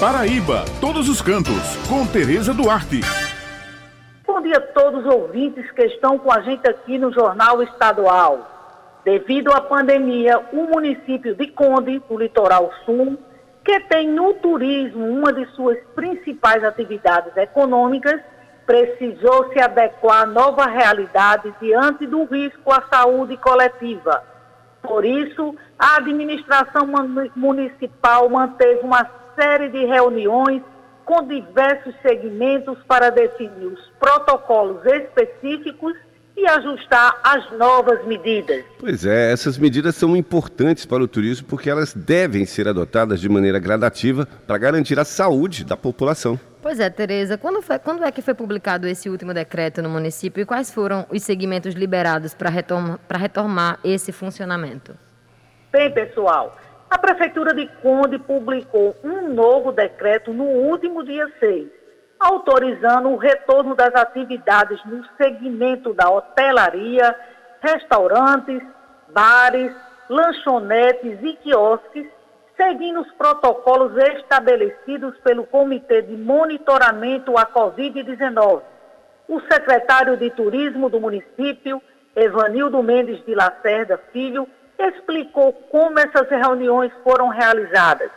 Paraíba, todos os cantos, com Tereza Duarte. Bom dia a todos os ouvintes que estão com a gente aqui no Jornal Estadual. Devido à pandemia, o município de Conde, do Litoral Sul, que tem no turismo uma de suas principais atividades econômicas, precisou se adequar à nova realidade diante do risco à saúde coletiva. Por isso, a administração municipal manteve uma série de reuniões com diversos segmentos para definir os protocolos específicos e ajustar as novas medidas. Pois é, essas medidas são importantes para o turismo porque elas devem ser adotadas de maneira gradativa para garantir a saúde da população. Pois é, Tereza, quando, foi, quando é que foi publicado esse último decreto no município e quais foram os segmentos liberados para retomar, retomar esse funcionamento? Bem, pessoal, a Prefeitura de Conde publicou um novo decreto no último dia 6, autorizando o retorno das atividades no segmento da hotelaria, restaurantes, bares, lanchonetes e quiosques seguindo os protocolos estabelecidos pelo Comitê de Monitoramento à Covid-19. O secretário de Turismo do município, Evanildo Mendes de Lacerda Filho, explicou como essas reuniões foram realizadas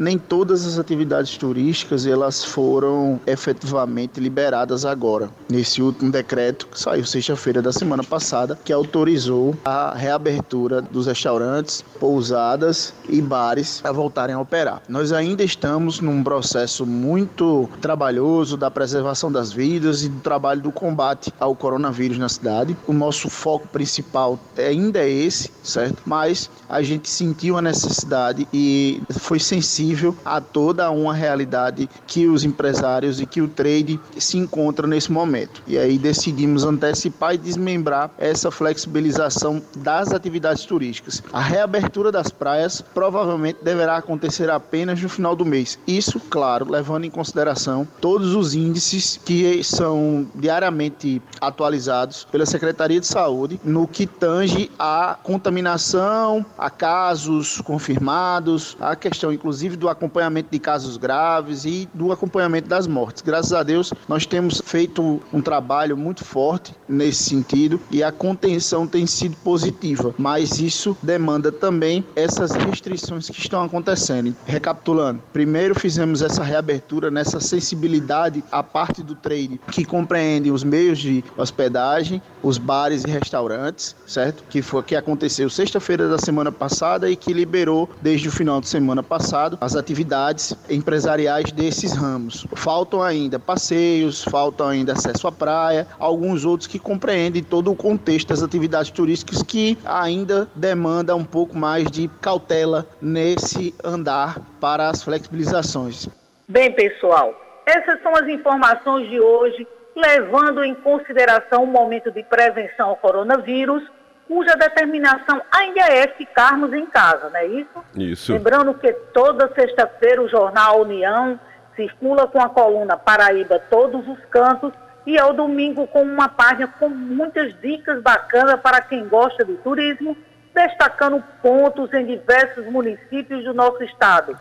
nem todas as atividades turísticas elas foram efetivamente liberadas agora. Nesse último decreto que saiu sexta-feira da semana passada, que autorizou a reabertura dos restaurantes, pousadas e bares a voltarem a operar. Nós ainda estamos num processo muito trabalhoso da preservação das vidas e do trabalho do combate ao coronavírus na cidade. O nosso foco principal ainda é esse, certo? Mas a gente sentiu a necessidade e foi sensível sensível a toda uma realidade que os empresários e que o trade se encontram nesse momento. E aí decidimos antecipar e desmembrar essa flexibilização das atividades turísticas. A reabertura das praias provavelmente deverá acontecer apenas no final do mês. Isso, claro, levando em consideração todos os índices que são diariamente atualizados pela Secretaria de Saúde no que tange a contaminação, a casos confirmados, a questão inclusive do acompanhamento de casos graves e do acompanhamento das mortes. Graças a Deus, nós temos feito um trabalho muito forte nesse sentido e a contenção tem sido positiva, mas isso demanda também essas restrições que estão acontecendo. Recapitulando, primeiro fizemos essa reabertura nessa sensibilidade à parte do trade que compreende os meios de hospedagem, os bares e restaurantes, certo? Que foi que aconteceu sexta-feira da semana passada e que liberou desde o final de semana passado as atividades empresariais desses ramos. Faltam ainda passeios, faltam ainda acesso à praia, alguns outros que compreendem todo o contexto das atividades turísticas que ainda demanda um pouco mais de cautela nesse andar para as flexibilizações. Bem, pessoal, essas são as informações de hoje, levando em consideração o momento de prevenção ao coronavírus cuja determinação ainda é ficarmos em casa, não é isso? Isso. Lembrando que toda sexta-feira o jornal União circula com a coluna Paraíba Todos os Cantos e ao domingo com uma página com muitas dicas bacanas para quem gosta de turismo, destacando pontos em diversos municípios do nosso estado.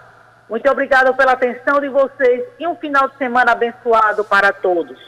Muito obrigada pela atenção de vocês e um final de semana abençoado para todos.